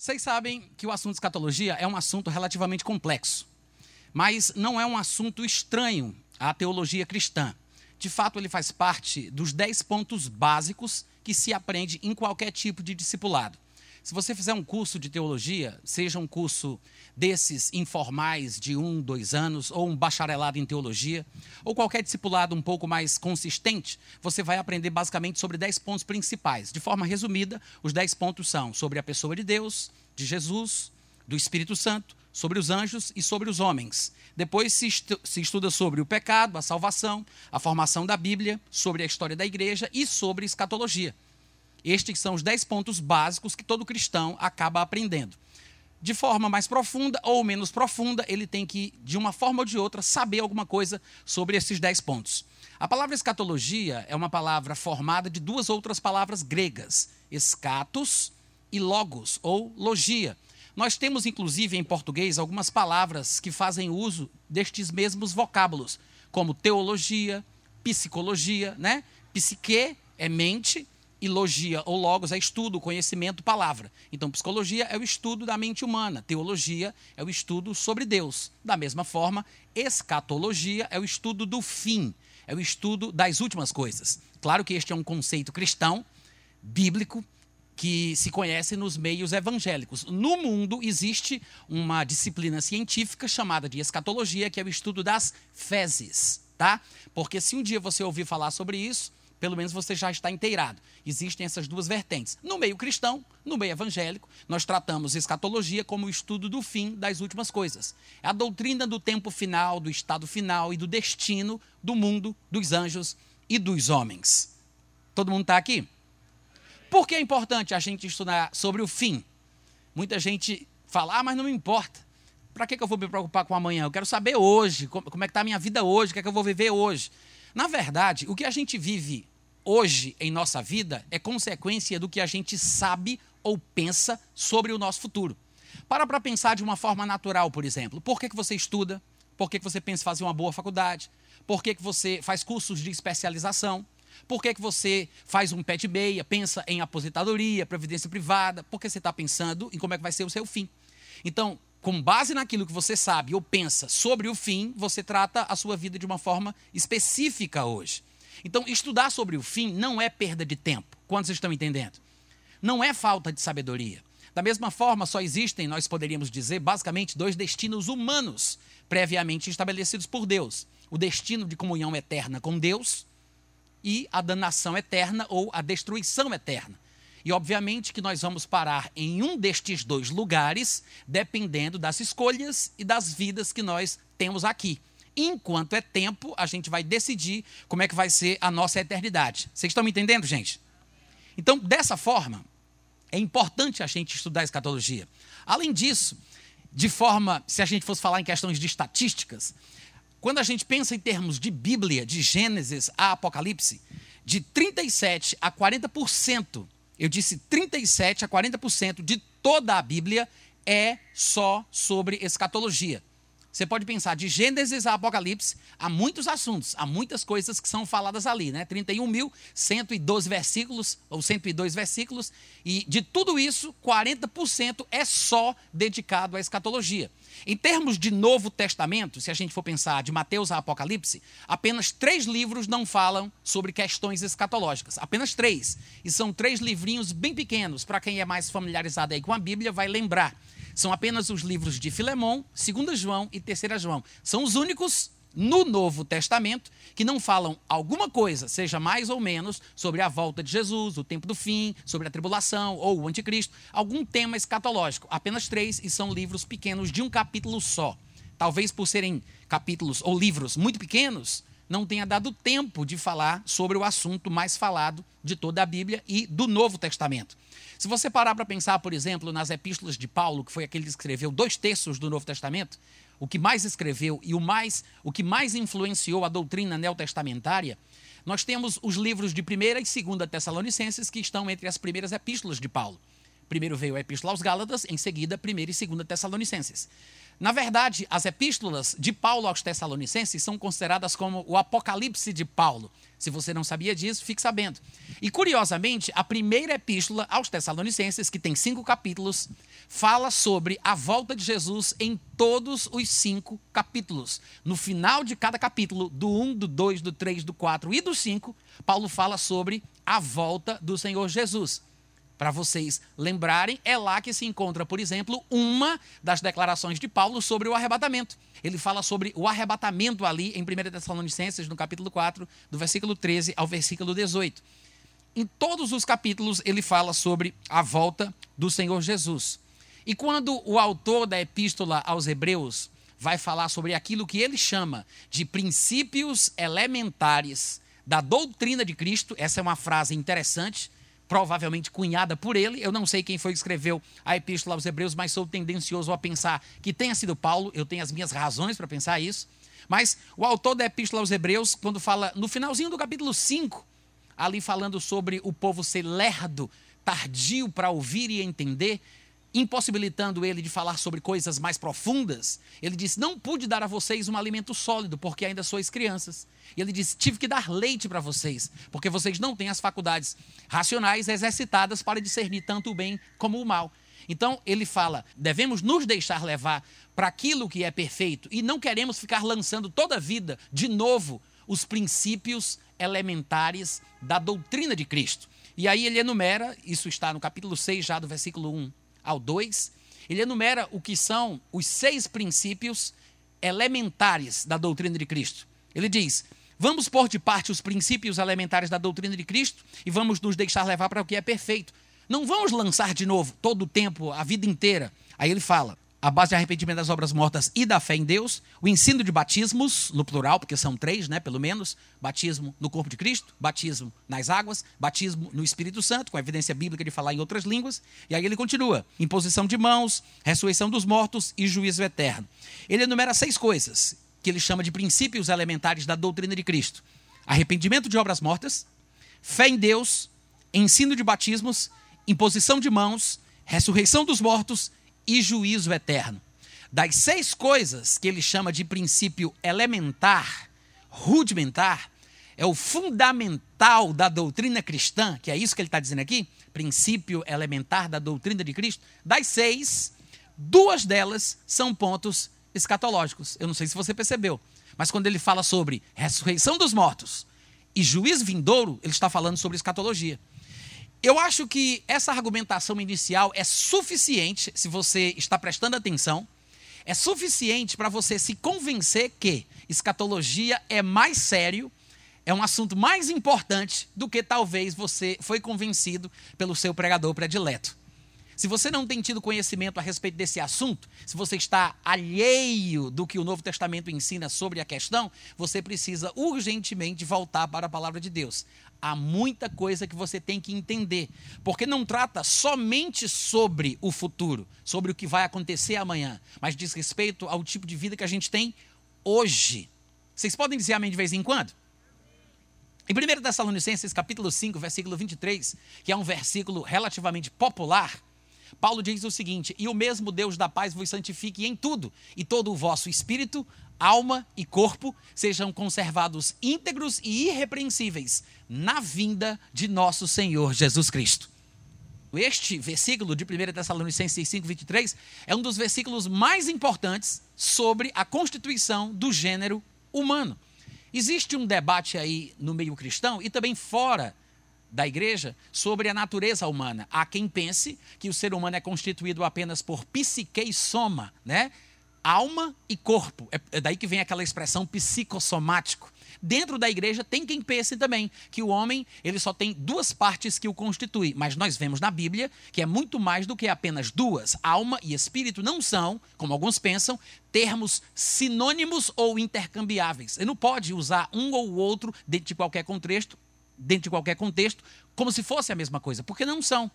Vocês sabem que o assunto escatologia é um assunto relativamente complexo, mas não é um assunto estranho à teologia cristã. De fato, ele faz parte dos dez pontos básicos que se aprende em qualquer tipo de discipulado. Se você fizer um curso de teologia, seja um curso desses informais de um, dois anos, ou um bacharelado em teologia, ou qualquer discipulado um pouco mais consistente, você vai aprender basicamente sobre dez pontos principais. De forma resumida, os dez pontos são sobre a pessoa de Deus, de Jesus, do Espírito Santo, sobre os anjos e sobre os homens. Depois se, estu se estuda sobre o pecado, a salvação, a formação da Bíblia, sobre a história da igreja e sobre escatologia. Estes são os dez pontos básicos que todo cristão acaba aprendendo. De forma mais profunda ou menos profunda, ele tem que, de uma forma ou de outra, saber alguma coisa sobre esses dez pontos. A palavra escatologia é uma palavra formada de duas outras palavras gregas, escatos e logos, ou logia. Nós temos, inclusive, em português, algumas palavras que fazem uso destes mesmos vocábulos, como teologia, psicologia, né? Psique é mente e logia ou logos é estudo, conhecimento, palavra. Então, psicologia é o estudo da mente humana, teologia é o estudo sobre Deus. Da mesma forma, escatologia é o estudo do fim, é o estudo das últimas coisas. Claro que este é um conceito cristão, bíblico, que se conhece nos meios evangélicos. No mundo existe uma disciplina científica chamada de escatologia, que é o estudo das fezes, tá? Porque se um dia você ouvir falar sobre isso, pelo menos você já está inteirado. Existem essas duas vertentes. No meio cristão, no meio evangélico, nós tratamos escatologia como o estudo do fim das últimas coisas. É a doutrina do tempo final, do estado final e do destino do mundo, dos anjos e dos homens. Todo mundo está aqui? Por que é importante a gente estudar sobre o fim? Muita gente fala, ah, mas não me importa. Para que, eu vou me preocupar com amanhã? Eu quero saber hoje, como é que está a minha vida hoje, o que é que eu vou viver hoje. Na verdade, o que a gente vive hoje em nossa vida é consequência do que a gente sabe ou pensa sobre o nosso futuro. Para para pensar de uma forma natural, por exemplo. Por que, que você estuda? Por que, que você pensa em fazer uma boa faculdade? Por que, que você faz cursos de especialização? Por que, que você faz um de meia, pensa em aposentadoria, previdência privada? Porque você está pensando em como é que vai ser o seu fim. Então, com base naquilo que você sabe ou pensa sobre o fim, você trata a sua vida de uma forma específica hoje. Então, estudar sobre o fim não é perda de tempo. Quantos estão entendendo? Não é falta de sabedoria. Da mesma forma, só existem, nós poderíamos dizer, basicamente dois destinos humanos previamente estabelecidos por Deus: o destino de comunhão eterna com Deus e a danação eterna ou a destruição eterna. E obviamente que nós vamos parar em um destes dois lugares, dependendo das escolhas e das vidas que nós temos aqui. Enquanto é tempo, a gente vai decidir como é que vai ser a nossa eternidade. Vocês estão me entendendo, gente? Então, dessa forma, é importante a gente estudar a escatologia. Além disso, de forma, se a gente fosse falar em questões de estatísticas, quando a gente pensa em termos de Bíblia, de Gênesis a Apocalipse, de 37 a 40%, eu disse 37 a 40% de toda a Bíblia é só sobre escatologia. Você pode pensar de Gênesis a Apocalipse, há muitos assuntos, há muitas coisas que são faladas ali, né? 31.112 versículos, ou 102 versículos, e de tudo isso, 40% é só dedicado à escatologia. Em termos de Novo Testamento, se a gente for pensar de Mateus a Apocalipse, apenas três livros não falam sobre questões escatológicas. Apenas três. E são três livrinhos bem pequenos. Para quem é mais familiarizado aí com a Bíblia, vai lembrar. São apenas os livros de Filemão, 2 João e 3 João. São os únicos no Novo Testamento que não falam alguma coisa, seja mais ou menos, sobre a volta de Jesus, o tempo do fim, sobre a tribulação ou o anticristo, algum tema escatológico. Apenas três e são livros pequenos de um capítulo só. Talvez por serem capítulos ou livros muito pequenos, não tenha dado tempo de falar sobre o assunto mais falado de toda a Bíblia e do Novo Testamento. Se você parar para pensar, por exemplo, nas epístolas de Paulo, que foi aquele que escreveu dois terços do Novo Testamento, o que mais escreveu e o, mais, o que mais influenciou a doutrina neotestamentária, nós temos os livros de 1 e 2 Tessalonicenses, que estão entre as primeiras epístolas de Paulo. Primeiro veio a Epístola aos Gálatas, em seguida, 1 e 2 Tessalonicenses. Na verdade, as epístolas de Paulo aos Tessalonicenses são consideradas como o Apocalipse de Paulo. Se você não sabia disso, fique sabendo. E curiosamente, a primeira epístola aos Tessalonicenses, que tem cinco capítulos, fala sobre a volta de Jesus em todos os cinco capítulos. No final de cada capítulo, do 1, do 2, do 3, do 4 e do 5, Paulo fala sobre a volta do Senhor Jesus para vocês lembrarem, é lá que se encontra, por exemplo, uma das declarações de Paulo sobre o arrebatamento. Ele fala sobre o arrebatamento ali em 1 Tessalonicenses, no capítulo 4, do versículo 13 ao versículo 18. Em todos os capítulos, ele fala sobre a volta do Senhor Jesus. E quando o autor da epístola aos Hebreus vai falar sobre aquilo que ele chama de princípios elementares da doutrina de Cristo, essa é uma frase interessante provavelmente cunhada por ele. Eu não sei quem foi que escreveu a Epístola aos Hebreus, mas sou tendencioso a pensar que tenha sido Paulo. Eu tenho as minhas razões para pensar isso. Mas o autor da Epístola aos Hebreus, quando fala no finalzinho do capítulo 5, ali falando sobre o povo ser lerdo, tardio para ouvir e entender, impossibilitando ele de falar sobre coisas mais profundas, ele disse: Não pude dar a vocês um alimento sólido, porque ainda sois crianças. E ele disse: Tive que dar leite para vocês, porque vocês não têm as faculdades racionais exercitadas para discernir tanto o bem como o mal. Então, ele fala: devemos nos deixar levar para aquilo que é perfeito e não queremos ficar lançando toda a vida de novo os princípios elementares da doutrina de Cristo. E aí ele enumera, isso está no capítulo 6, já do versículo 1 ao 2, ele enumera o que são os seis princípios elementares da doutrina de Cristo. Ele diz: vamos pôr de parte os princípios elementares da doutrina de Cristo e vamos nos deixar levar para o que é perfeito. Não vamos lançar de novo todo o tempo, a vida inteira. Aí ele fala: a base de arrependimento das obras mortas e da fé em Deus, o ensino de batismos, no plural, porque são três, né, pelo menos, batismo no corpo de Cristo, batismo nas águas, batismo no Espírito Santo, com a evidência bíblica de falar em outras línguas, e aí ele continua, imposição de mãos, ressurreição dos mortos e juízo eterno. Ele enumera seis coisas que ele chama de princípios elementares da doutrina de Cristo. Arrependimento de obras mortas, fé em Deus, ensino de batismos, imposição de mãos, ressurreição dos mortos e juízo eterno. Das seis coisas que ele chama de princípio elementar, rudimentar, é o fundamental da doutrina cristã, que é isso que ele está dizendo aqui, princípio elementar da doutrina de Cristo. Das seis, duas delas são pontos escatológicos. Eu não sei se você percebeu, mas quando ele fala sobre ressurreição dos mortos e juízo vindouro, ele está falando sobre escatologia. Eu acho que essa argumentação inicial é suficiente, se você está prestando atenção, é suficiente para você se convencer que escatologia é mais sério, é um assunto mais importante do que talvez você foi convencido pelo seu pregador predileto. Se você não tem tido conhecimento a respeito desse assunto, se você está alheio do que o Novo Testamento ensina sobre a questão, você precisa urgentemente voltar para a palavra de Deus. Há muita coisa que você tem que entender, porque não trata somente sobre o futuro, sobre o que vai acontecer amanhã, mas diz respeito ao tipo de vida que a gente tem hoje. Vocês podem dizer amém de vez em quando? Em 1 Tessalonicenses, capítulo 5, versículo 23, que é um versículo relativamente popular, Paulo diz o seguinte: E o mesmo Deus da paz vos santifique em tudo, e todo o vosso espírito, alma e corpo sejam conservados íntegros e irrepreensíveis na vinda de nosso Senhor Jesus Cristo. Este versículo de 1 Tessalonicenses 5, 23 é um dos versículos mais importantes sobre a constituição do gênero humano. Existe um debate aí no meio cristão e também fora da igreja sobre a natureza humana. Há quem pense que o ser humano é constituído apenas por psique e soma, né? Alma e corpo. É, é daí que vem aquela expressão psicossomático. Dentro da igreja tem quem pense também que o homem ele só tem duas partes que o constituem, mas nós vemos na Bíblia que é muito mais do que apenas duas. Alma e espírito não são, como alguns pensam, termos sinônimos ou intercambiáveis. Você não pode usar um ou outro dentro de qualquer contexto dentro de qualquer contexto, como se fosse a mesma coisa, porque não são.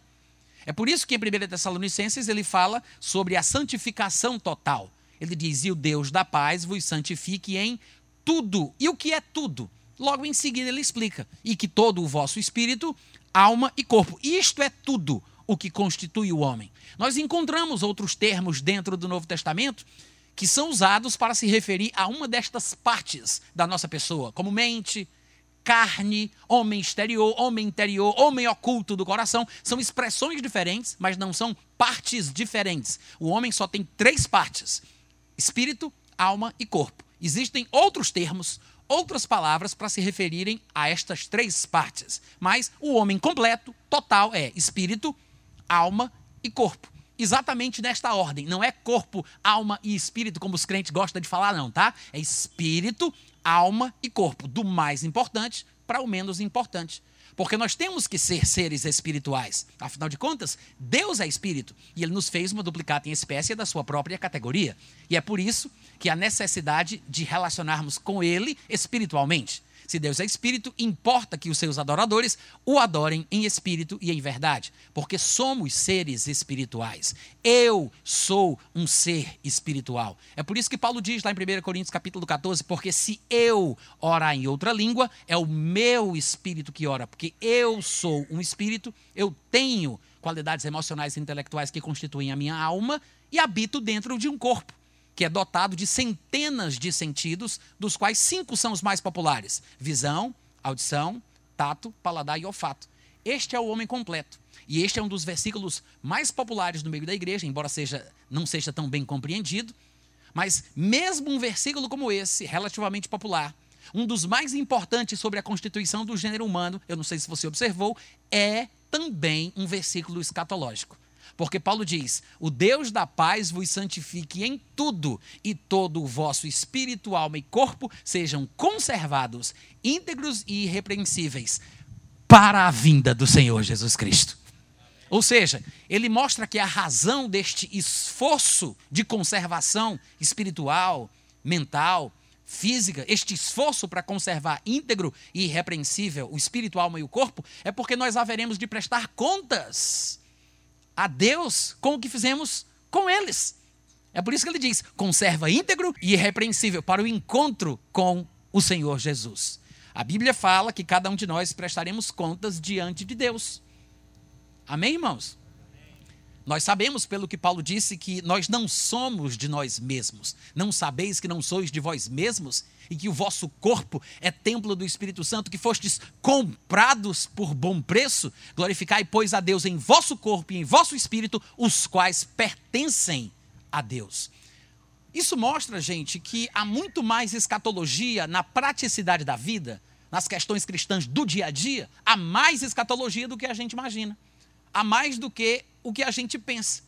É por isso que em 1 Tessalonicenses ele fala sobre a santificação total. Ele diz: E o Deus da paz vos santifique em tudo. E o que é tudo? Logo em seguida ele explica: E que todo o vosso espírito, alma e corpo. Isto é tudo. o que constitui o homem. Nós encontramos outros termos dentro do Novo Testamento que são usados para se referir a uma destas partes da nossa pessoa, como mente, carne, homem exterior, homem interior, homem oculto do coração. São expressões diferentes, mas não são partes diferentes. O homem só tem três partes: espírito, alma e corpo. Existem outros termos, outras palavras para se referirem a estas três partes, mas o homem completo, total, é espírito, alma e corpo. Exatamente nesta ordem. Não é corpo, alma e espírito, como os crentes gostam de falar, não, tá? É espírito, alma e corpo. Do mais importante para o menos importante. Porque nós temos que ser seres espirituais. Afinal de contas, Deus é espírito e ele nos fez uma duplicata em espécie da sua própria categoria. E é por isso que a necessidade de relacionarmos com ele espiritualmente. Se Deus é espírito, importa que os seus adoradores o adorem em espírito e em verdade, porque somos seres espirituais. Eu sou um ser espiritual. É por isso que Paulo diz lá em 1 Coríntios capítulo 14, porque se eu orar em outra língua, é o meu espírito que ora, porque eu sou um espírito, eu tenho qualidades emocionais e intelectuais que constituem a minha alma e habito dentro de um corpo que é dotado de centenas de sentidos, dos quais cinco são os mais populares: visão, audição, tato, paladar e olfato. Este é o homem completo. E este é um dos versículos mais populares no meio da igreja, embora seja, não seja tão bem compreendido. Mas mesmo um versículo como esse, relativamente popular, um dos mais importantes sobre a constituição do gênero humano, eu não sei se você observou, é também um versículo escatológico. Porque Paulo diz: O Deus da paz vos santifique em tudo, e todo o vosso espírito, alma e corpo sejam conservados, íntegros e irrepreensíveis, para a vinda do Senhor Jesus Cristo. Ou seja, ele mostra que a razão deste esforço de conservação espiritual, mental, física, este esforço para conservar íntegro e irrepreensível o espírito, a alma e o corpo, é porque nós haveremos de prestar contas a Deus com o que fizemos com eles. É por isso que ele diz: conserva íntegro e irrepreensível para o encontro com o Senhor Jesus. A Bíblia fala que cada um de nós prestaremos contas diante de Deus. Amém, irmãos? Nós sabemos, pelo que Paulo disse, que nós não somos de nós mesmos. Não sabeis que não sois de vós mesmos e que o vosso corpo é templo do Espírito Santo, que fostes comprados por bom preço? Glorificai, pois, a Deus em vosso corpo e em vosso espírito, os quais pertencem a Deus. Isso mostra, gente, que há muito mais escatologia na praticidade da vida, nas questões cristãs do dia a dia, há mais escatologia do que a gente imagina. Há mais do que o que a gente pensa.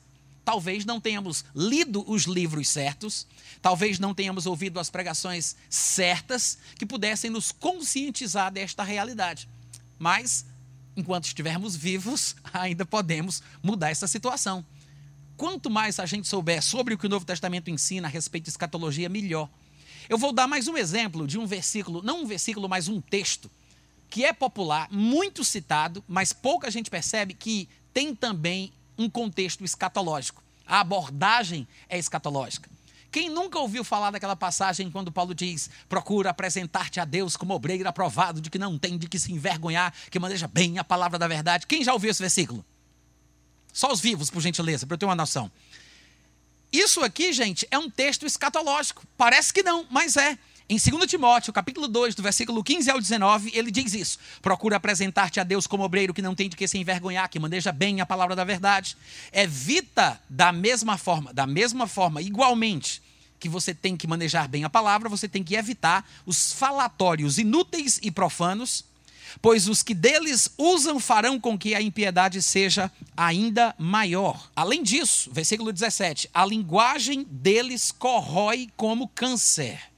Talvez não tenhamos lido os livros certos, talvez não tenhamos ouvido as pregações certas que pudessem nos conscientizar desta realidade. Mas, enquanto estivermos vivos, ainda podemos mudar essa situação. Quanto mais a gente souber sobre o que o Novo Testamento ensina a respeito de escatologia, melhor. Eu vou dar mais um exemplo de um versículo, não um versículo, mas um texto, que é popular, muito citado, mas pouca gente percebe que tem também um contexto escatológico. A abordagem é escatológica. Quem nunca ouviu falar daquela passagem quando Paulo diz: procura apresentar-te a Deus como obreiro aprovado, de que não tem de que se envergonhar, que maneja bem a palavra da verdade? Quem já ouviu esse versículo? Só os vivos, por gentileza, para eu ter uma noção. Isso aqui, gente, é um texto escatológico. Parece que não, mas é. Em 2 Timóteo, capítulo 2, do versículo 15 ao 19, ele diz isso: Procura apresentar-te a Deus como obreiro que não tem de que se envergonhar, que maneja bem a palavra da verdade. Evita da mesma forma, da mesma forma, igualmente, que você tem que manejar bem a palavra, você tem que evitar os falatórios inúteis e profanos, pois os que deles usam farão com que a impiedade seja ainda maior. Além disso, versículo 17: a linguagem deles corrói como câncer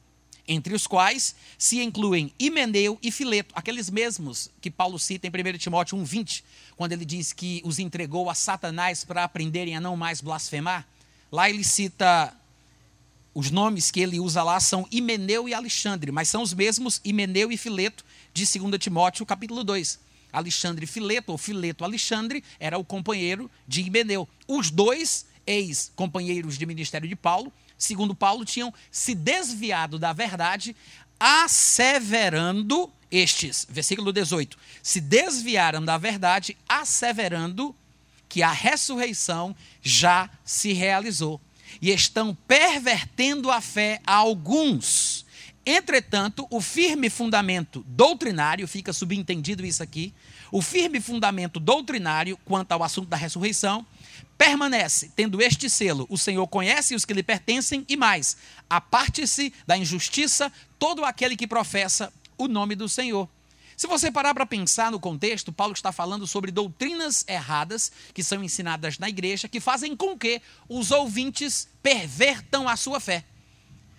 entre os quais se incluem Himeneu e Fileto, aqueles mesmos que Paulo cita em 1 Timóteo 1,20, quando ele diz que os entregou a Satanás para aprenderem a não mais blasfemar. Lá ele cita os nomes que ele usa lá são Himeneu e Alexandre, mas são os mesmos Himeneu e Fileto de 2 Timóteo, capítulo 2. Alexandre Fileto, ou Fileto Alexandre, era o companheiro de Himeneu. Os dois ex-companheiros de ministério de Paulo segundo Paulo, tinham se desviado da verdade, asseverando estes, versículo 18, se desviaram da verdade, asseverando que a ressurreição já se realizou e estão pervertendo a fé a alguns. Entretanto, o firme fundamento doutrinário, fica subentendido isso aqui, o firme fundamento doutrinário quanto ao assunto da ressurreição, permanece, tendo este selo: o Senhor conhece os que lhe pertencem, e mais, aparte-se da injustiça todo aquele que professa o nome do Senhor. Se você parar para pensar no contexto, Paulo está falando sobre doutrinas erradas que são ensinadas na igreja, que fazem com que os ouvintes pervertam a sua fé.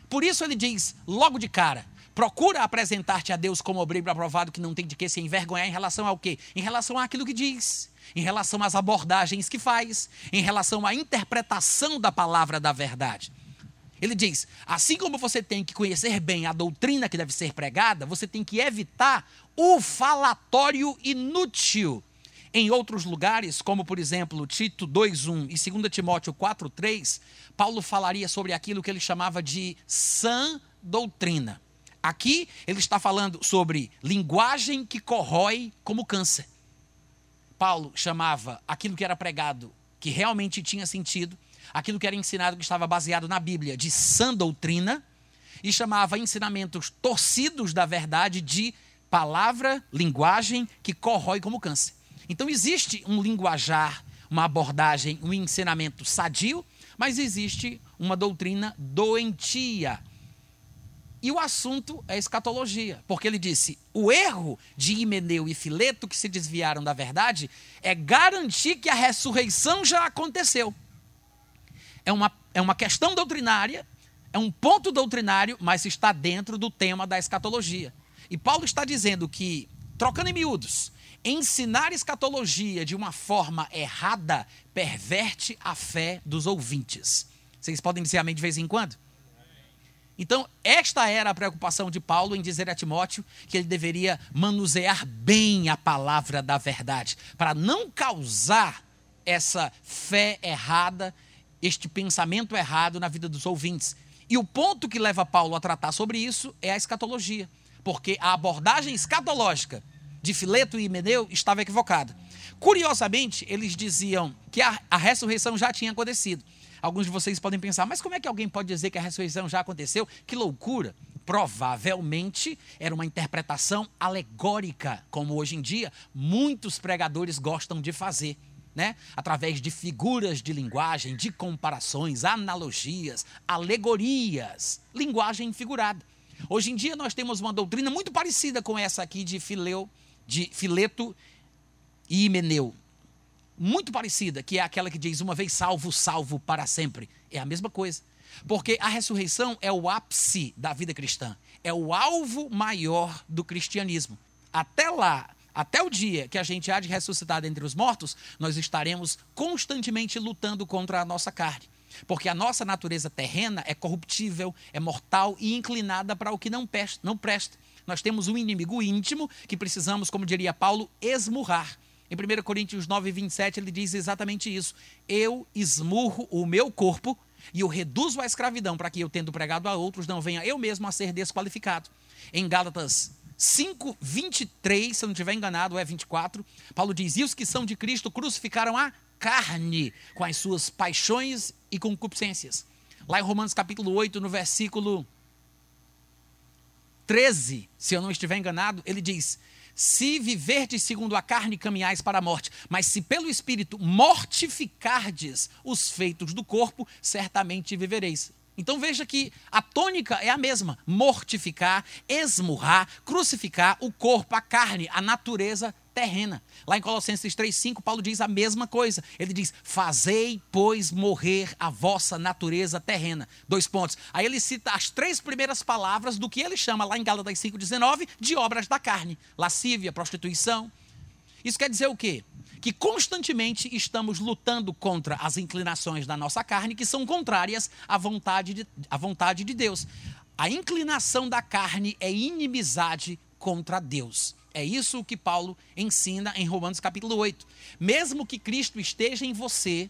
Por isso ele diz, logo de cara, procura apresentar-te a Deus como obreiro aprovado que não tem de que se envergonhar em relação ao quê? Em relação àquilo que diz, em relação às abordagens que faz, em relação à interpretação da palavra da verdade. Ele diz: assim como você tem que conhecer bem a doutrina que deve ser pregada, você tem que evitar o falatório inútil. Em outros lugares, como por exemplo Tito 2:1 e 2 Timóteo 4:3, Paulo falaria sobre aquilo que ele chamava de sã doutrina. Aqui ele está falando sobre linguagem que corrói como câncer. Paulo chamava aquilo que era pregado, que realmente tinha sentido, aquilo que era ensinado que estava baseado na Bíblia de sã doutrina e chamava ensinamentos torcidos da verdade de palavra, linguagem que corrói como câncer. Então existe um linguajar, uma abordagem, um ensinamento sadio, mas existe uma doutrina doentia. E o assunto é escatologia, porque ele disse: o erro de Himeneu e Fileto, que se desviaram da verdade, é garantir que a ressurreição já aconteceu é uma, é uma questão doutrinária, é um ponto doutrinário, mas está dentro do tema da escatologia. E Paulo está dizendo que, trocando em miúdos, ensinar escatologia de uma forma errada perverte a fé dos ouvintes. Vocês podem dizer amém de vez em quando? Então, esta era a preocupação de Paulo em dizer a Timóteo que ele deveria manusear bem a palavra da verdade, para não causar essa fé errada este pensamento errado na vida dos ouvintes. E o ponto que leva Paulo a tratar sobre isso é a escatologia, porque a abordagem escatológica de Fileto e Himeneu estava equivocada. Curiosamente, eles diziam que a, a ressurreição já tinha acontecido. Alguns de vocês podem pensar, mas como é que alguém pode dizer que a ressurreição já aconteceu? Que loucura! Provavelmente era uma interpretação alegórica, como hoje em dia muitos pregadores gostam de fazer né? através de figuras de linguagem, de comparações, analogias, alegorias, linguagem figurada. Hoje em dia nós temos uma doutrina muito parecida com essa aqui de Fileu, de Fileto e Himeneu. Muito parecida, que é aquela que diz uma vez salvo, salvo para sempre. É a mesma coisa. Porque a ressurreição é o ápice da vida cristã, é o alvo maior do cristianismo. Até lá, até o dia que a gente há de ressuscitar dentre os mortos, nós estaremos constantemente lutando contra a nossa carne. Porque a nossa natureza terrena é corruptível, é mortal e inclinada para o que não presta. Não presta. Nós temos um inimigo íntimo que precisamos, como diria Paulo, esmurrar. Em 1 Coríntios 9, 27, ele diz exatamente isso. Eu esmurro o meu corpo e o reduzo à escravidão, para que eu, tendo pregado a outros, não venha eu mesmo a ser desqualificado. Em Gálatas 5, 23, se eu não estiver enganado, é 24, Paulo diz: E os que são de Cristo crucificaram a carne com as suas paixões e concupiscências. Lá em Romanos capítulo 8, no versículo 13, se eu não estiver enganado, ele diz: Se viverdes segundo a carne, caminhais para a morte, mas se pelo Espírito mortificardes os feitos do corpo, certamente vivereis. Então veja que a tônica é a mesma: mortificar, esmurrar, crucificar o corpo, a carne, a natureza terrena. Lá em Colossenses 3,5, Paulo diz a mesma coisa. Ele diz: Fazei, pois, morrer a vossa natureza terrena. Dois pontos. Aí ele cita as três primeiras palavras do que ele chama, lá em Gálatas 5,19, de obras da carne: lascívia, prostituição. Isso quer dizer o quê? que constantemente estamos lutando contra as inclinações da nossa carne, que são contrárias à vontade de, à vontade de Deus. A inclinação da carne é inimizade contra Deus. É isso que Paulo ensina em Romanos capítulo 8. Mesmo que Cristo esteja em você,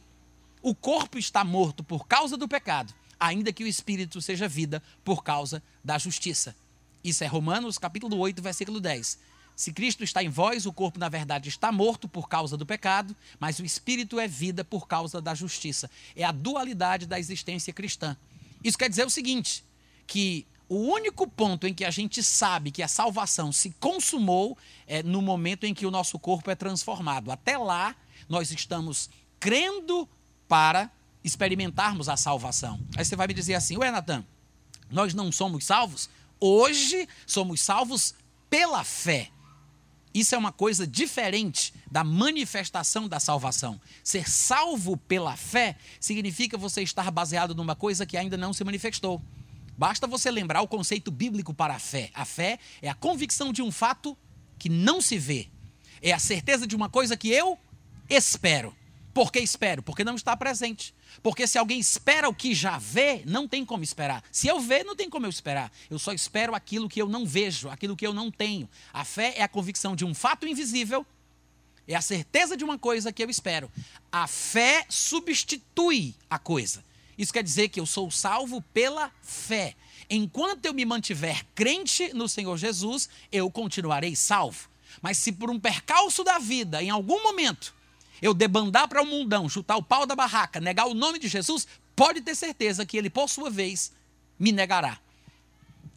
o corpo está morto por causa do pecado, ainda que o espírito seja vida por causa da justiça. Isso é Romanos capítulo 8, versículo 10. Se Cristo está em vós, o corpo, na verdade, está morto por causa do pecado, mas o espírito é vida por causa da justiça. É a dualidade da existência cristã. Isso quer dizer o seguinte: que o único ponto em que a gente sabe que a salvação se consumou é no momento em que o nosso corpo é transformado. Até lá, nós estamos crendo para experimentarmos a salvação. Aí você vai me dizer assim: Ué, Natan, nós não somos salvos? Hoje somos salvos pela fé. Isso é uma coisa diferente da manifestação da salvação. Ser salvo pela fé significa você estar baseado numa coisa que ainda não se manifestou. Basta você lembrar o conceito bíblico para a fé. A fé é a convicção de um fato que não se vê. É a certeza de uma coisa que eu espero. Por que espero? Porque não está presente. Porque se alguém espera o que já vê, não tem como esperar. Se eu ver, não tem como eu esperar. Eu só espero aquilo que eu não vejo, aquilo que eu não tenho. A fé é a convicção de um fato invisível, é a certeza de uma coisa que eu espero. A fé substitui a coisa. Isso quer dizer que eu sou salvo pela fé. Enquanto eu me mantiver crente no Senhor Jesus, eu continuarei salvo. Mas se por um percalço da vida, em algum momento, eu debandar para o mundão, chutar o pau da barraca, negar o nome de Jesus, pode ter certeza que ele, por sua vez, me negará.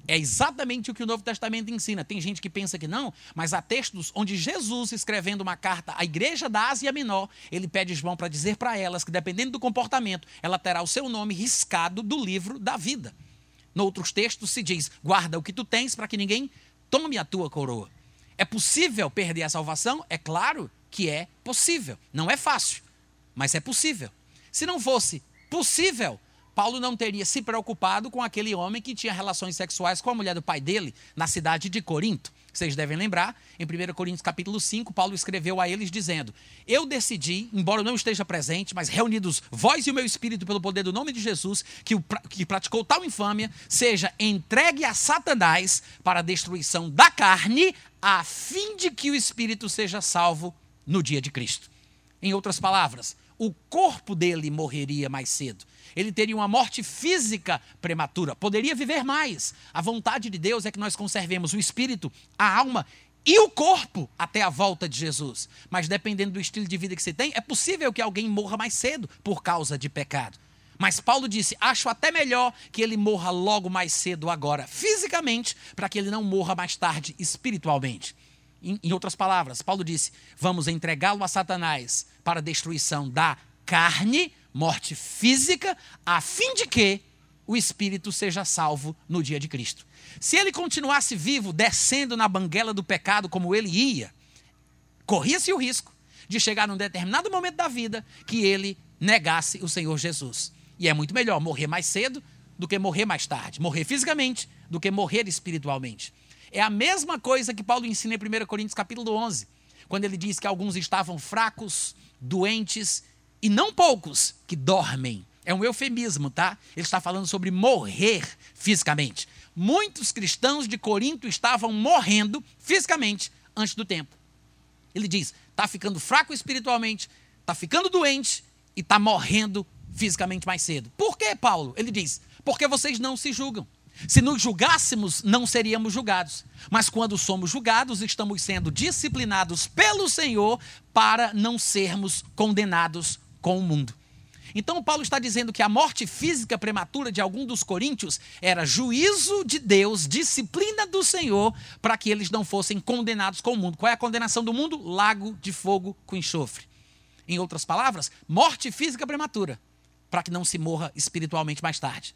É exatamente o que o Novo Testamento ensina. Tem gente que pensa que não, mas há textos onde Jesus, escrevendo uma carta à igreja da Ásia Menor, ele pede João para dizer para elas que, dependendo do comportamento, ela terá o seu nome riscado do livro da vida. Noutros textos se diz: guarda o que tu tens para que ninguém tome a tua coroa. É possível perder a salvação? É claro que é possível. Não é fácil, mas é possível. Se não fosse possível, Paulo não teria se preocupado com aquele homem que tinha relações sexuais com a mulher do pai dele na cidade de Corinto. Vocês devem lembrar, em 1 Coríntios capítulo 5, Paulo escreveu a eles dizendo: Eu decidi, embora eu não esteja presente, mas reunidos vós e o meu espírito pelo poder do nome de Jesus, que, o, que praticou tal infâmia, seja entregue a Satanás para a destruição da carne, a fim de que o espírito seja salvo no dia de Cristo. Em outras palavras, o corpo dele morreria mais cedo. Ele teria uma morte física prematura, poderia viver mais. A vontade de Deus é que nós conservemos o espírito, a alma e o corpo até a volta de Jesus. Mas dependendo do estilo de vida que você tem, é possível que alguém morra mais cedo por causa de pecado. Mas Paulo disse: acho até melhor que ele morra logo mais cedo agora, fisicamente, para que ele não morra mais tarde espiritualmente. Em, em outras palavras, Paulo disse: vamos entregá-lo a Satanás para a destruição da carne, morte física, a fim de que o espírito seja salvo no dia de Cristo. Se ele continuasse vivo, descendo na banguela do pecado como ele ia, corria-se o risco de chegar num determinado momento da vida que ele negasse o Senhor Jesus. E é muito melhor morrer mais cedo do que morrer mais tarde. Morrer fisicamente do que morrer espiritualmente. É a mesma coisa que Paulo ensina em 1 Coríntios capítulo 11, quando ele diz que alguns estavam fracos, doentes e não poucos que dormem. É um eufemismo, tá? Ele está falando sobre morrer fisicamente. Muitos cristãos de Corinto estavam morrendo fisicamente antes do tempo. Ele diz: está ficando fraco espiritualmente, está ficando doente e está morrendo fisicamente mais cedo. Por que, Paulo? Ele diz: porque vocês não se julgam. Se nos julgássemos, não seríamos julgados. Mas quando somos julgados, estamos sendo disciplinados pelo Senhor para não sermos condenados com o mundo. Então, Paulo está dizendo que a morte física prematura de algum dos coríntios era juízo de Deus, disciplina do Senhor, para que eles não fossem condenados com o mundo. Qual é a condenação do mundo? Lago de fogo com enxofre. Em outras palavras, morte física prematura, para que não se morra espiritualmente mais tarde.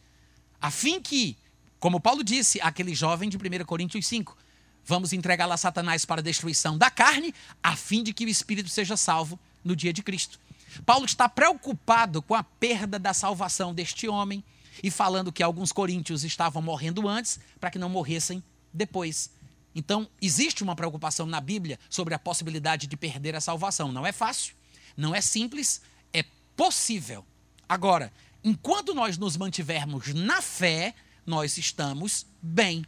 A fim que como Paulo disse àquele jovem de 1 Coríntios 5, vamos entregá-la a Satanás para a destruição da carne, a fim de que o espírito seja salvo no dia de Cristo. Paulo está preocupado com a perda da salvação deste homem e falando que alguns coríntios estavam morrendo antes para que não morressem depois. Então, existe uma preocupação na Bíblia sobre a possibilidade de perder a salvação. Não é fácil, não é simples, é possível. Agora, enquanto nós nos mantivermos na fé, nós estamos bem.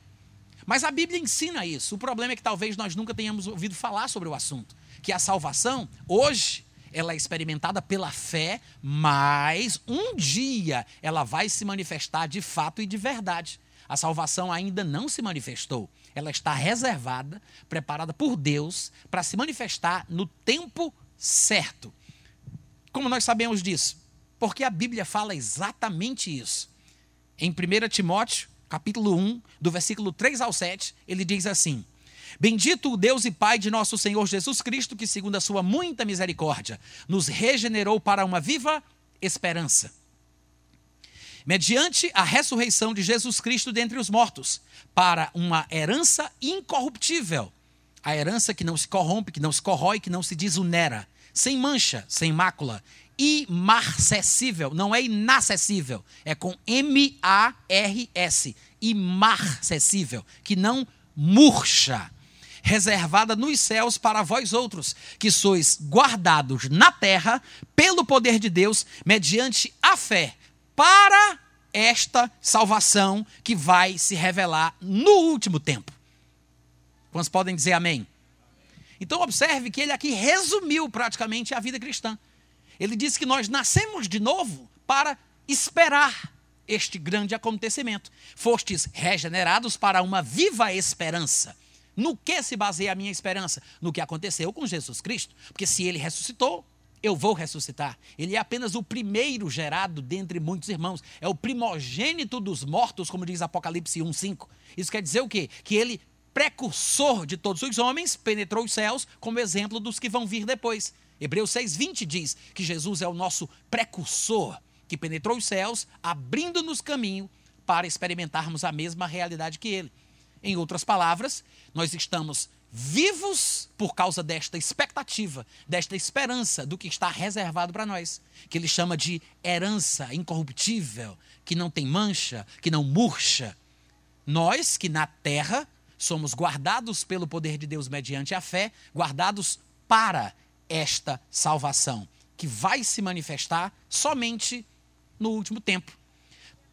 Mas a Bíblia ensina isso. O problema é que talvez nós nunca tenhamos ouvido falar sobre o assunto. Que a salvação, hoje, ela é experimentada pela fé, mas um dia ela vai se manifestar de fato e de verdade. A salvação ainda não se manifestou. ela está reservada, preparada por Deus para se manifestar no tempo certo. Como nós sabemos disso? Porque a Bíblia fala exatamente isso. Em 1 Timóteo, capítulo 1, do versículo 3 ao 7, ele diz assim: Bendito o Deus e Pai de nosso Senhor Jesus Cristo, que, segundo a sua muita misericórdia, nos regenerou para uma viva esperança. Mediante a ressurreição de Jesus Cristo dentre os mortos, para uma herança incorruptível. A herança que não se corrompe, que não se corrói, que não se desunera, sem mancha, sem mácula, imarcessível, não é inacessível, é com M-A-R-S, imarcessível, que não murcha reservada nos céus para vós outros, que sois guardados na terra pelo poder de Deus, mediante a fé, para esta salvação que vai se revelar no último tempo. Quantos podem dizer amém? Então, observe que ele aqui resumiu praticamente a vida cristã. Ele disse que nós nascemos de novo para esperar este grande acontecimento. Fostes regenerados para uma viva esperança. No que se baseia a minha esperança? No que aconteceu com Jesus Cristo. Porque se ele ressuscitou, eu vou ressuscitar. Ele é apenas o primeiro gerado dentre muitos irmãos. É o primogênito dos mortos, como diz Apocalipse 1:5. Isso quer dizer o quê? Que ele precursor de todos os homens, penetrou os céus como exemplo dos que vão vir depois. Hebreus 6:20 diz que Jesus é o nosso precursor, que penetrou os céus, abrindo-nos caminho para experimentarmos a mesma realidade que ele. Em outras palavras, nós estamos vivos por causa desta expectativa, desta esperança do que está reservado para nós, que ele chama de herança incorruptível, que não tem mancha, que não murcha. Nós que na terra somos guardados pelo poder de Deus mediante a fé, guardados para esta salvação, que vai se manifestar somente no último tempo.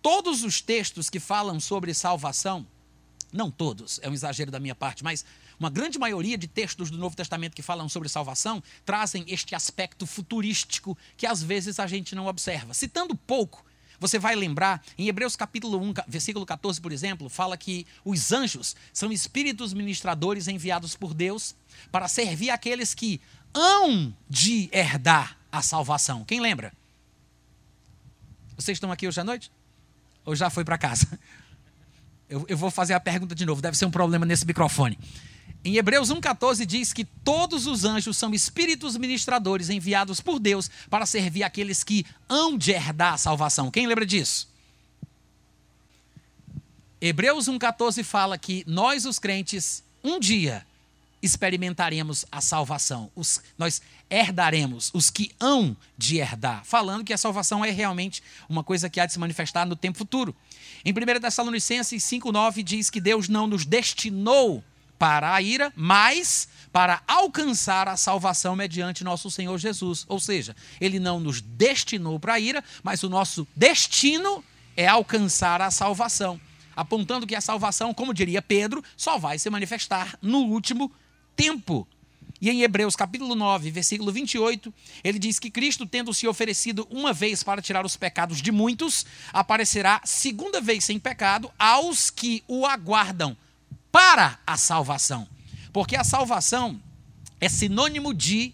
Todos os textos que falam sobre salvação não todos, é um exagero da minha parte, mas uma grande maioria de textos do Novo Testamento que falam sobre salvação trazem este aspecto futurístico que às vezes a gente não observa. Citando pouco, você vai lembrar, em Hebreus capítulo 1, versículo 14, por exemplo, fala que os anjos são espíritos ministradores enviados por Deus para servir aqueles que hão de herdar a salvação. Quem lembra? Vocês estão aqui hoje à noite? Ou já foi para casa? Eu, eu vou fazer a pergunta de novo, deve ser um problema nesse microfone. Em Hebreus 1,14 diz que todos os anjos são espíritos ministradores enviados por Deus para servir aqueles que hão de herdar a salvação. Quem lembra disso? Hebreus 1,14 fala que nós, os crentes, um dia experimentaremos a salvação. Os, nós herdaremos os que hão de herdar. Falando que a salvação é realmente uma coisa que há de se manifestar no tempo futuro. Em 1 Tessalonicenses 5,9 diz que Deus não nos destinou para a ira, mas para alcançar a salvação mediante nosso Senhor Jesus. Ou seja, ele não nos destinou para a ira, mas o nosso destino é alcançar a salvação. Apontando que a salvação, como diria Pedro, só vai se manifestar no último tempo. E em Hebreus capítulo 9, versículo 28, ele diz que Cristo, tendo se oferecido uma vez para tirar os pecados de muitos, aparecerá segunda vez sem pecado aos que o aguardam para a salvação. Porque a salvação é sinônimo de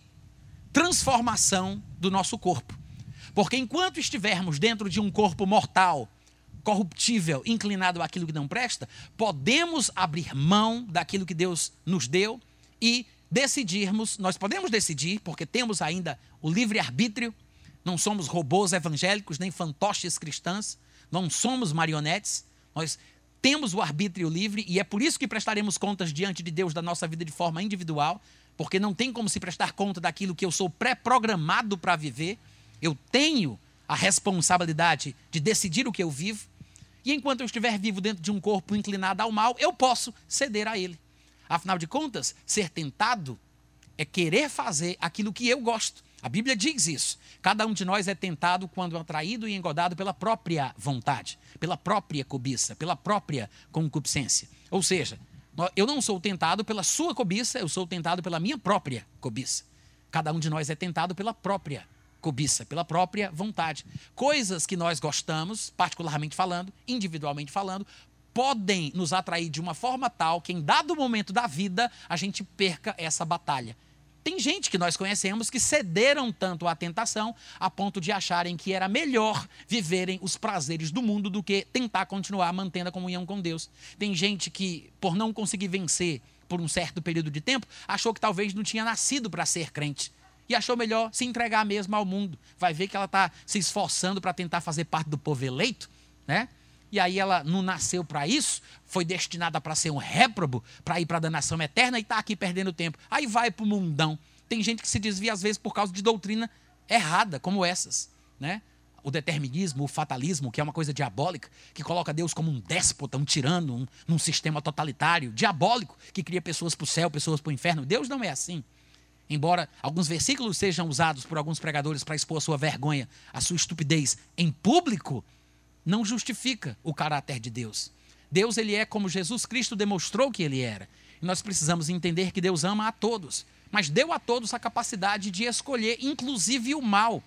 transformação do nosso corpo. Porque enquanto estivermos dentro de um corpo mortal, corruptível, inclinado àquilo que não presta, podemos abrir mão daquilo que Deus nos deu e decidirmos, nós podemos decidir, porque temos ainda o livre-arbítrio, não somos robôs evangélicos nem fantoches cristãs, não somos marionetes, nós temos o arbítrio livre e é por isso que prestaremos contas diante de Deus da nossa vida de forma individual, porque não tem como se prestar conta daquilo que eu sou pré-programado para viver. Eu tenho a responsabilidade de decidir o que eu vivo. E enquanto eu estiver vivo dentro de um corpo inclinado ao mal, eu posso ceder a ele. Afinal de contas, ser tentado é querer fazer aquilo que eu gosto. A Bíblia diz isso. Cada um de nós é tentado quando atraído e engodado pela própria vontade, pela própria cobiça, pela própria concupiscência. Ou seja, eu não sou tentado pela sua cobiça, eu sou tentado pela minha própria cobiça. Cada um de nós é tentado pela própria cobiça, pela própria vontade. Coisas que nós gostamos, particularmente falando, individualmente falando, podem nos atrair de uma forma tal que, em dado momento da vida, a gente perca essa batalha. Tem gente que nós conhecemos que cederam tanto à tentação a ponto de acharem que era melhor viverem os prazeres do mundo do que tentar continuar mantendo a comunhão com Deus. Tem gente que, por não conseguir vencer por um certo período de tempo, achou que talvez não tinha nascido para ser crente. E achou melhor se entregar mesmo ao mundo. Vai ver que ela está se esforçando para tentar fazer parte do povo eleito, né? E aí ela não nasceu para isso, foi destinada para ser um réprobo, para ir para a danação eterna e está aqui perdendo tempo. Aí vai para o mundão. Tem gente que se desvia às vezes por causa de doutrina errada, como essas, né? O determinismo, o fatalismo, que é uma coisa diabólica, que coloca Deus como um déspota, um tirano, um, num sistema totalitário, diabólico, que cria pessoas para o céu, pessoas para o inferno. Deus não é assim. Embora alguns versículos sejam usados por alguns pregadores para expor a sua vergonha, a sua estupidez em público, não justifica o caráter de Deus. Deus ele é como Jesus Cristo demonstrou que ele era. E nós precisamos entender que Deus ama a todos, mas deu a todos a capacidade de escolher, inclusive o mal.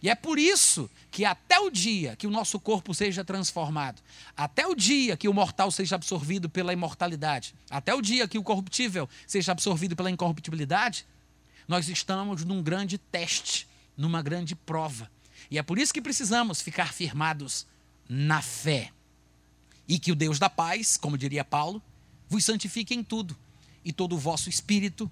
E é por isso que até o dia que o nosso corpo seja transformado, até o dia que o mortal seja absorvido pela imortalidade, até o dia que o corruptível seja absorvido pela incorruptibilidade, nós estamos num grande teste, numa grande prova. E é por isso que precisamos ficar firmados na fé. E que o Deus da paz, como diria Paulo, vos santifique em tudo, e todo o vosso espírito,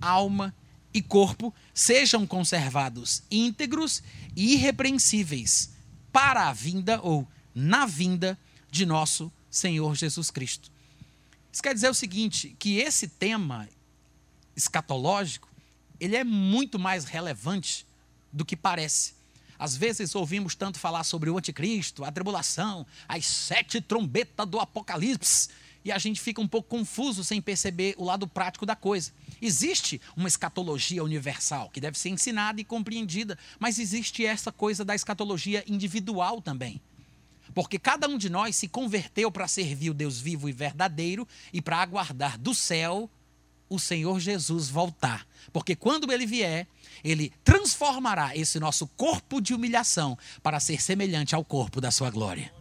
alma e corpo sejam conservados íntegros e irrepreensíveis para a vinda ou na vinda de nosso Senhor Jesus Cristo. Isso quer dizer o seguinte, que esse tema escatológico, ele é muito mais relevante do que parece. Às vezes ouvimos tanto falar sobre o anticristo, a tribulação, as sete trombetas do Apocalipse, e a gente fica um pouco confuso sem perceber o lado prático da coisa. Existe uma escatologia universal que deve ser ensinada e compreendida, mas existe essa coisa da escatologia individual também. Porque cada um de nós se converteu para servir o Deus vivo e verdadeiro e para aguardar do céu o Senhor Jesus voltar. Porque quando ele vier, ele transformará esse nosso corpo de humilhação para ser semelhante ao corpo da sua glória.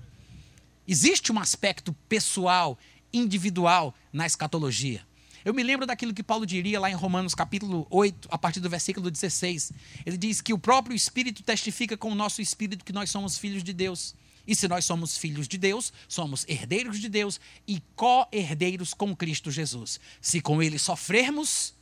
Existe um aspecto pessoal, individual na escatologia. Eu me lembro daquilo que Paulo diria lá em Romanos capítulo 8, a partir do versículo 16. Ele diz que o próprio Espírito testifica com o nosso espírito que nós somos filhos de Deus. E se nós somos filhos de Deus, somos herdeiros de Deus e co-herdeiros com Cristo Jesus. Se com ele sofrermos,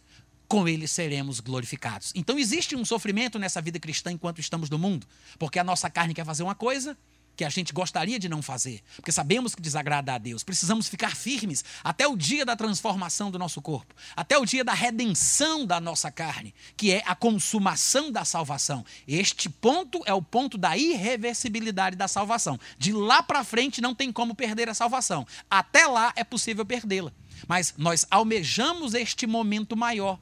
com ele seremos glorificados. Então existe um sofrimento nessa vida cristã enquanto estamos no mundo, porque a nossa carne quer fazer uma coisa que a gente gostaria de não fazer, porque sabemos que desagrada a Deus. Precisamos ficar firmes até o dia da transformação do nosso corpo, até o dia da redenção da nossa carne, que é a consumação da salvação. Este ponto é o ponto da irreversibilidade da salvação. De lá para frente não tem como perder a salvação. Até lá é possível perdê-la. Mas nós almejamos este momento maior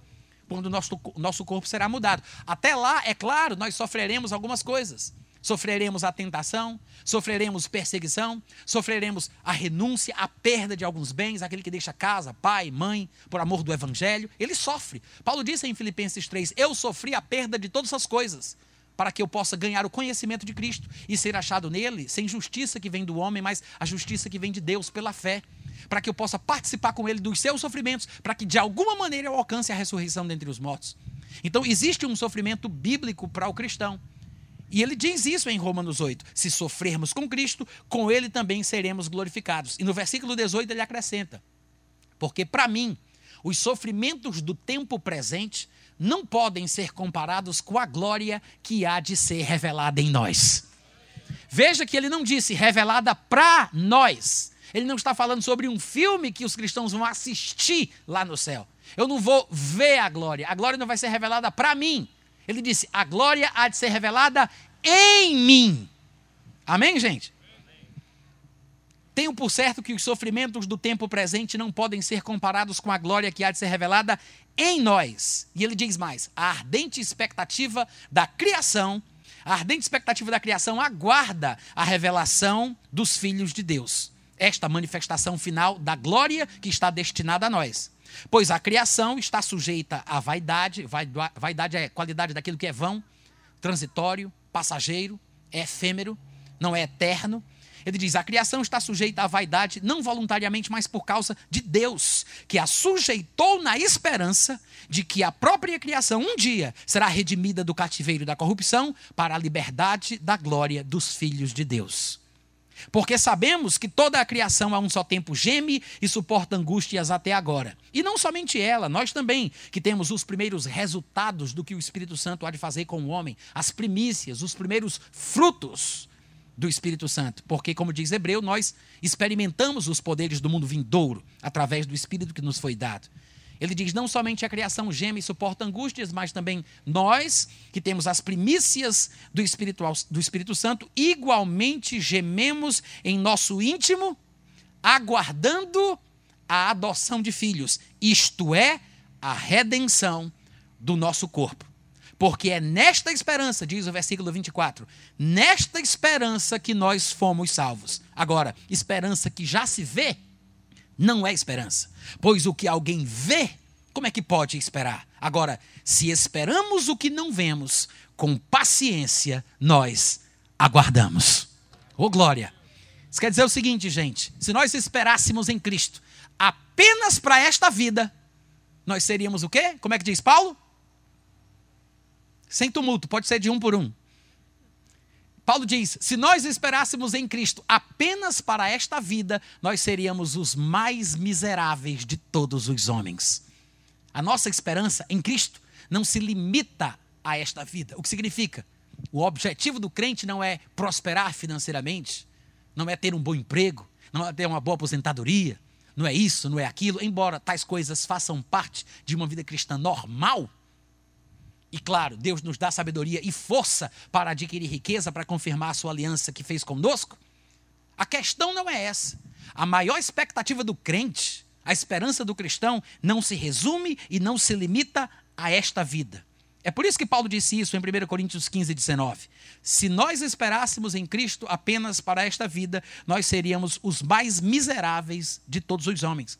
quando nosso, nosso corpo será mudado. Até lá, é claro, nós sofreremos algumas coisas. Sofreremos a tentação, sofreremos perseguição, sofreremos a renúncia, a perda de alguns bens, aquele que deixa casa, pai, mãe, por amor do evangelho, ele sofre. Paulo disse em Filipenses 3: Eu sofri a perda de todas as coisas, para que eu possa ganhar o conhecimento de Cristo e ser achado nele, sem justiça que vem do homem, mas a justiça que vem de Deus pela fé para que eu possa participar com ele dos seus sofrimentos, para que de alguma maneira eu alcance a ressurreição dentre os mortos. Então, existe um sofrimento bíblico para o cristão. E ele diz isso em Romanos 8: se sofrermos com Cristo, com ele também seremos glorificados. E no versículo 18 ele acrescenta: porque para mim, os sofrimentos do tempo presente não podem ser comparados com a glória que há de ser revelada em nós. Veja que ele não disse revelada para nós, ele não está falando sobre um filme que os cristãos vão assistir lá no céu. Eu não vou ver a glória. A glória não vai ser revelada para mim. Ele disse: a glória há de ser revelada em mim. Amém, gente? Tenho por certo que os sofrimentos do tempo presente não podem ser comparados com a glória que há de ser revelada em nós. E ele diz mais: a ardente expectativa da criação, a ardente expectativa da criação aguarda a revelação dos filhos de Deus esta manifestação final da glória que está destinada a nós. Pois a criação está sujeita à vaidade, vaidade é qualidade daquilo que é vão, transitório, passageiro, é efêmero, não é eterno. Ele diz: a criação está sujeita à vaidade, não voluntariamente, mas por causa de Deus, que a sujeitou na esperança de que a própria criação um dia será redimida do cativeiro da corrupção para a liberdade da glória dos filhos de Deus. Porque sabemos que toda a criação a um só tempo geme e suporta angústias até agora. E não somente ela, nós também, que temos os primeiros resultados do que o Espírito Santo há de fazer com o homem, as primícias, os primeiros frutos do Espírito Santo. Porque, como diz Hebreu, nós experimentamos os poderes do mundo vindouro através do Espírito que nos foi dado. Ele diz: não somente a criação geme e suporta angústias, mas também nós, que temos as primícias do Espírito, do Espírito Santo, igualmente gememos em nosso íntimo, aguardando a adoção de filhos, isto é, a redenção do nosso corpo. Porque é nesta esperança, diz o versículo 24, nesta esperança que nós fomos salvos. Agora, esperança que já se vê, não é esperança. Pois o que alguém vê, como é que pode esperar? Agora, se esperamos o que não vemos, com paciência nós aguardamos. Ô oh, glória! Isso quer dizer o seguinte, gente: se nós esperássemos em Cristo apenas para esta vida, nós seríamos o quê? Como é que diz Paulo? Sem tumulto, pode ser de um por um. Paulo diz: se nós esperássemos em Cristo apenas para esta vida, nós seríamos os mais miseráveis de todos os homens. A nossa esperança em Cristo não se limita a esta vida. O que significa? O objetivo do crente não é prosperar financeiramente, não é ter um bom emprego, não é ter uma boa aposentadoria, não é isso, não é aquilo, embora tais coisas façam parte de uma vida cristã normal e claro, Deus nos dá sabedoria e força para adquirir riqueza, para confirmar a sua aliança que fez conosco. A questão não é essa. A maior expectativa do crente, a esperança do cristão, não se resume e não se limita a esta vida. É por isso que Paulo disse isso em 1 Coríntios 15, 19. Se nós esperássemos em Cristo apenas para esta vida, nós seríamos os mais miseráveis de todos os homens.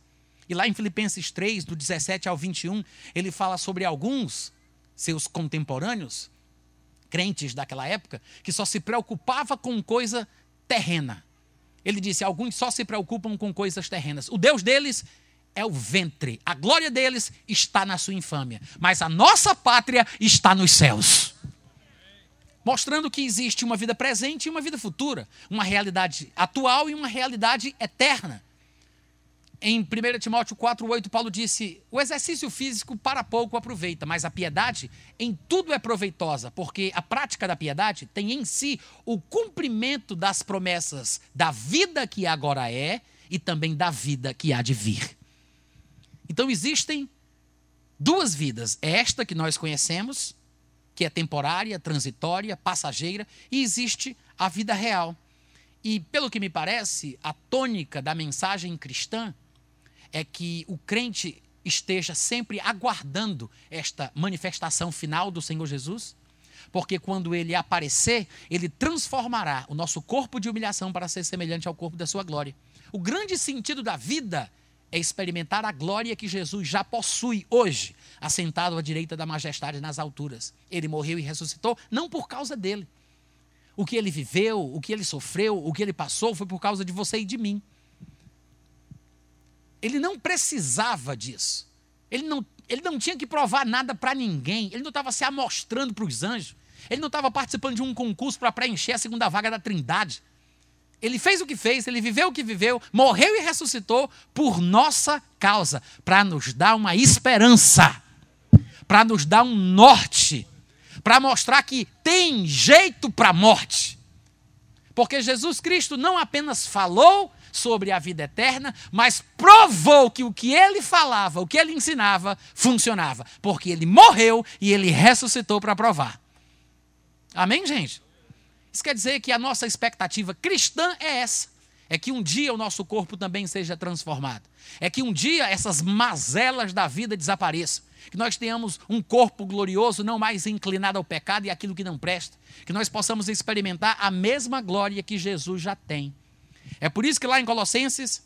E lá em Filipenses 3, do 17 ao 21, ele fala sobre alguns seus contemporâneos, crentes daquela época, que só se preocupava com coisa terrena. Ele disse: alguns só se preocupam com coisas terrenas. O Deus deles é o ventre. A glória deles está na sua infâmia. Mas a nossa pátria está nos céus. Mostrando que existe uma vida presente e uma vida futura. Uma realidade atual e uma realidade eterna. Em 1 Timóteo 4,8, Paulo disse: O exercício físico para pouco aproveita, mas a piedade em tudo é proveitosa, porque a prática da piedade tem em si o cumprimento das promessas da vida que agora é e também da vida que há de vir. Então existem duas vidas: é esta que nós conhecemos, que é temporária, transitória, passageira, e existe a vida real. E, pelo que me parece, a tônica da mensagem cristã é que o crente esteja sempre aguardando esta manifestação final do Senhor Jesus, porque quando ele aparecer, ele transformará o nosso corpo de humilhação para ser semelhante ao corpo da sua glória. O grande sentido da vida é experimentar a glória que Jesus já possui hoje, assentado à direita da majestade nas alturas. Ele morreu e ressuscitou não por causa dele. O que ele viveu, o que ele sofreu, o que ele passou foi por causa de você e de mim. Ele não precisava disso. Ele não, ele não tinha que provar nada para ninguém. Ele não estava se amostrando para os anjos. Ele não estava participando de um concurso para preencher a segunda vaga da Trindade. Ele fez o que fez, ele viveu o que viveu, morreu e ressuscitou por nossa causa, para nos dar uma esperança, para nos dar um norte, para mostrar que tem jeito para a morte. Porque Jesus Cristo não apenas falou, sobre a vida eterna, mas provou que o que ele falava, o que ele ensinava, funcionava. Porque ele morreu e ele ressuscitou para provar. Amém, gente? Isso quer dizer que a nossa expectativa cristã é essa. É que um dia o nosso corpo também seja transformado. É que um dia essas mazelas da vida desapareçam. Que nós tenhamos um corpo glorioso, não mais inclinado ao pecado e aquilo que não presta. Que nós possamos experimentar a mesma glória que Jesus já tem. É por isso que lá em Colossenses,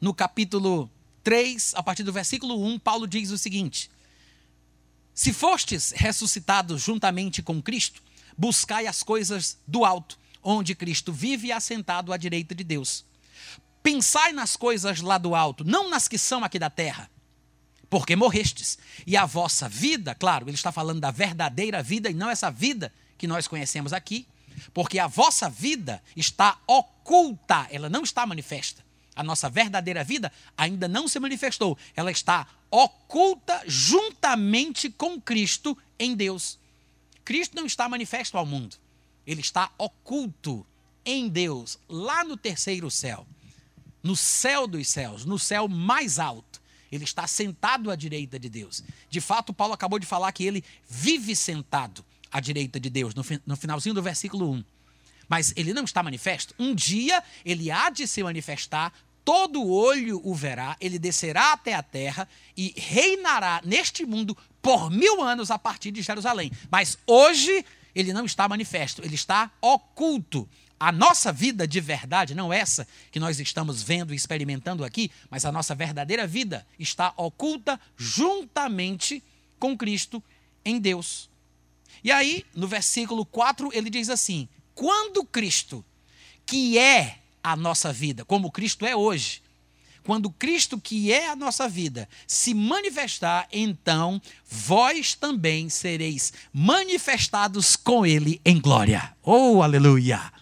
no capítulo 3, a partir do versículo 1, Paulo diz o seguinte: Se fostes ressuscitados juntamente com Cristo, buscai as coisas do alto, onde Cristo vive assentado à direita de Deus. Pensai nas coisas lá do alto, não nas que são aqui da terra, porque morrestes. E a vossa vida, claro, ele está falando da verdadeira vida e não essa vida que nós conhecemos aqui, porque a vossa vida está oculta, ela não está manifesta. A nossa verdadeira vida ainda não se manifestou, ela está oculta juntamente com Cristo em Deus. Cristo não está manifesto ao mundo, ele está oculto em Deus, lá no terceiro céu, no céu dos céus, no céu mais alto. Ele está sentado à direita de Deus. De fato, Paulo acabou de falar que ele vive sentado à direita de Deus, no, no finalzinho do versículo 1. Mas ele não está manifesto. Um dia ele há de se manifestar, todo olho o verá, ele descerá até a terra e reinará neste mundo por mil anos a partir de Jerusalém. Mas hoje ele não está manifesto, ele está oculto. A nossa vida de verdade, não essa que nós estamos vendo e experimentando aqui, mas a nossa verdadeira vida está oculta juntamente com Cristo em Deus. E aí, no versículo 4, ele diz assim: quando Cristo, que é a nossa vida, como Cristo é hoje, quando Cristo, que é a nossa vida, se manifestar, então vós também sereis manifestados com Ele em glória. Oh, aleluia!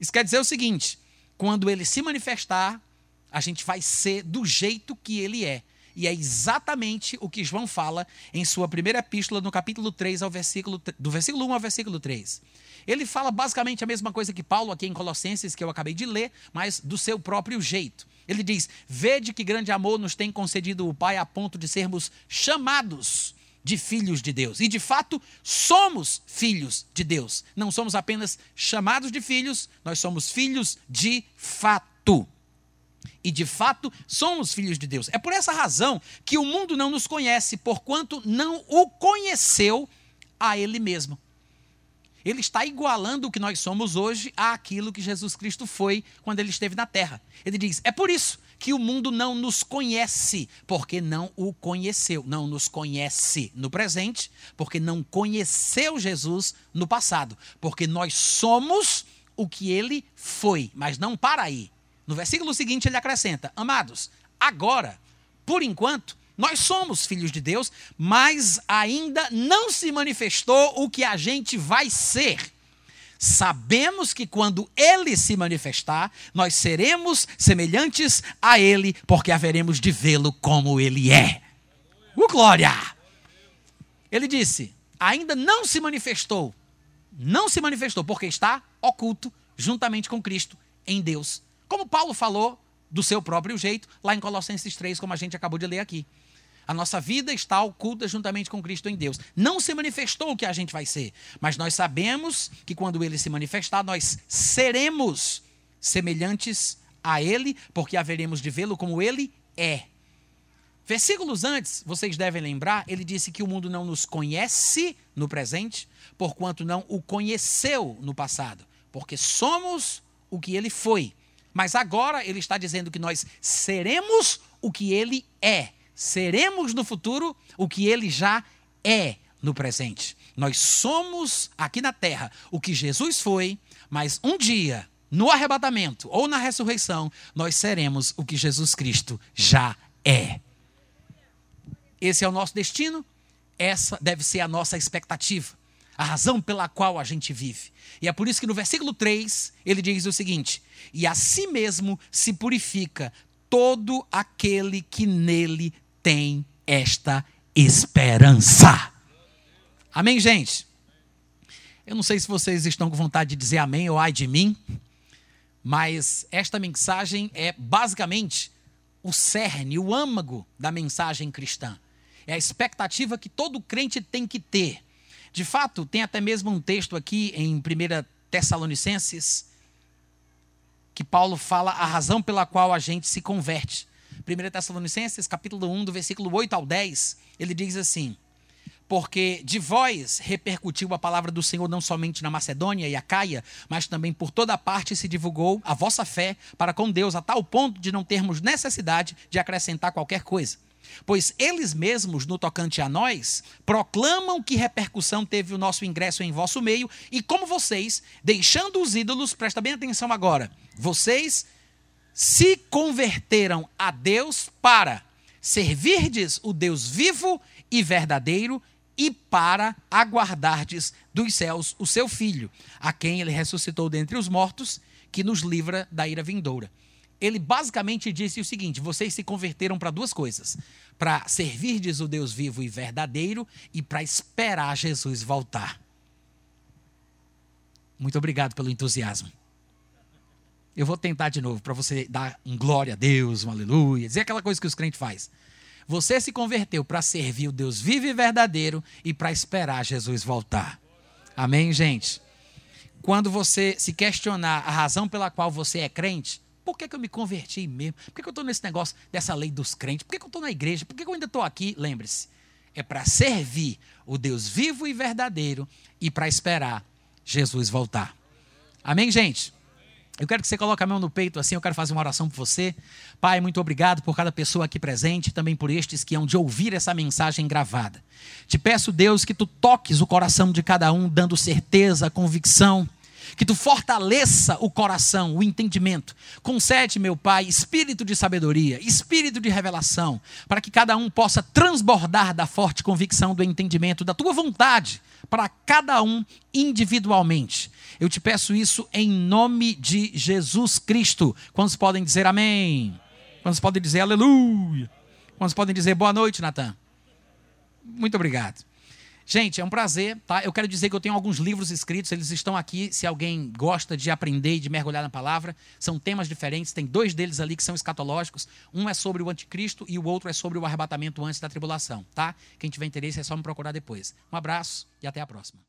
Isso quer dizer o seguinte: quando Ele se manifestar, a gente vai ser do jeito que Ele é. E é exatamente o que João fala em sua primeira epístola, no capítulo 3, ao versículo, do versículo 1 ao versículo 3. Ele fala basicamente a mesma coisa que Paulo aqui em Colossenses, que eu acabei de ler, mas do seu próprio jeito. Ele diz: Vede que grande amor nos tem concedido o Pai a ponto de sermos chamados de filhos de Deus. E de fato, somos filhos de Deus. Não somos apenas chamados de filhos, nós somos filhos de fato. E de fato somos filhos de Deus. É por essa razão que o mundo não nos conhece, porquanto não o conheceu a Ele mesmo. Ele está igualando o que nós somos hoje àquilo que Jesus Cristo foi quando ele esteve na terra. Ele diz: é por isso que o mundo não nos conhece, porque não o conheceu. Não nos conhece no presente, porque não conheceu Jesus no passado. Porque nós somos o que ele foi, mas não para aí. No versículo seguinte ele acrescenta: Amados, agora, por enquanto, nós somos filhos de Deus, mas ainda não se manifestou o que a gente vai ser. Sabemos que quando ele se manifestar, nós seremos semelhantes a ele, porque haveremos de vê-lo como ele é. O glória! Ele disse: ainda não se manifestou. Não se manifestou, porque está oculto juntamente com Cristo em Deus. Como Paulo falou do seu próprio jeito, lá em Colossenses 3, como a gente acabou de ler aqui. A nossa vida está oculta juntamente com Cristo em Deus. Não se manifestou o que a gente vai ser, mas nós sabemos que quando ele se manifestar, nós seremos semelhantes a ele, porque haveremos de vê-lo como ele é. Versículos antes, vocês devem lembrar, ele disse que o mundo não nos conhece no presente, porquanto não o conheceu no passado, porque somos o que ele foi. Mas agora ele está dizendo que nós seremos o que ele é seremos no futuro o que ele já é no presente. Nós somos aqui na terra o que Jesus foi, mas um dia, no arrebatamento ou na ressurreição, nós seremos o que Jesus Cristo já é. Esse é o nosso destino, essa deve ser a nossa expectativa, a razão pela qual a gente vive. E é por isso que no versículo 3 ele diz o seguinte: E a si mesmo se purifica todo aquele que nele tem esta esperança. Amém, gente? Eu não sei se vocês estão com vontade de dizer amém ou ai de mim, mas esta mensagem é basicamente o cerne, o âmago da mensagem cristã. É a expectativa que todo crente tem que ter. De fato, tem até mesmo um texto aqui em 1 Tessalonicenses que Paulo fala a razão pela qual a gente se converte. 1 Tessalonicenses, capítulo 1, do versículo 8 ao 10, ele diz assim: Porque de vós repercutiu a palavra do Senhor não somente na Macedônia e a Caia, mas também por toda parte se divulgou a vossa fé para com Deus, a tal ponto de não termos necessidade de acrescentar qualquer coisa. Pois eles mesmos, no tocante a nós, proclamam que repercussão teve o nosso ingresso em vosso meio, e como vocês, deixando os ídolos, presta bem atenção agora, vocês se converteram a Deus para servirdes o Deus vivo e verdadeiro e para aguardardes dos céus o seu filho, a quem ele ressuscitou dentre os mortos, que nos livra da ira vindoura. Ele basicamente disse o seguinte: vocês se converteram para duas coisas: para servirdes o Deus vivo e verdadeiro e para esperar Jesus voltar. Muito obrigado pelo entusiasmo. Eu vou tentar de novo para você dar um glória a Deus, um aleluia, dizer aquela coisa que os crentes fazem. Você se converteu para servir o Deus vivo e verdadeiro e para esperar Jesus voltar. Amém, gente? Quando você se questionar a razão pela qual você é crente, por que, que eu me converti mesmo? Por que, que eu estou nesse negócio dessa lei dos crentes? Por que, que eu estou na igreja? Por que, que eu ainda estou aqui? Lembre-se, é para servir o Deus vivo e verdadeiro e para esperar Jesus voltar. Amém, gente? Eu quero que você coloque a mão no peito assim, eu quero fazer uma oração por você. Pai, muito obrigado por cada pessoa aqui presente, também por estes que hão de ouvir essa mensagem gravada. Te peço, Deus, que tu toques o coração de cada um, dando certeza, convicção, que tu fortaleça o coração, o entendimento. Concede, meu Pai, espírito de sabedoria, espírito de revelação, para que cada um possa transbordar da forte convicção do entendimento da tua vontade para cada um individualmente. Eu te peço isso em nome de Jesus Cristo. Quantos podem dizer amém? Quantos podem dizer aleluia? Quantos podem dizer boa noite, Natan? Muito obrigado. Gente, é um prazer, tá? Eu quero dizer que eu tenho alguns livros escritos, eles estão aqui, se alguém gosta de aprender e de mergulhar na palavra. São temas diferentes, tem dois deles ali que são escatológicos. Um é sobre o anticristo e o outro é sobre o arrebatamento antes da tribulação, tá? Quem tiver interesse é só me procurar depois. Um abraço e até a próxima.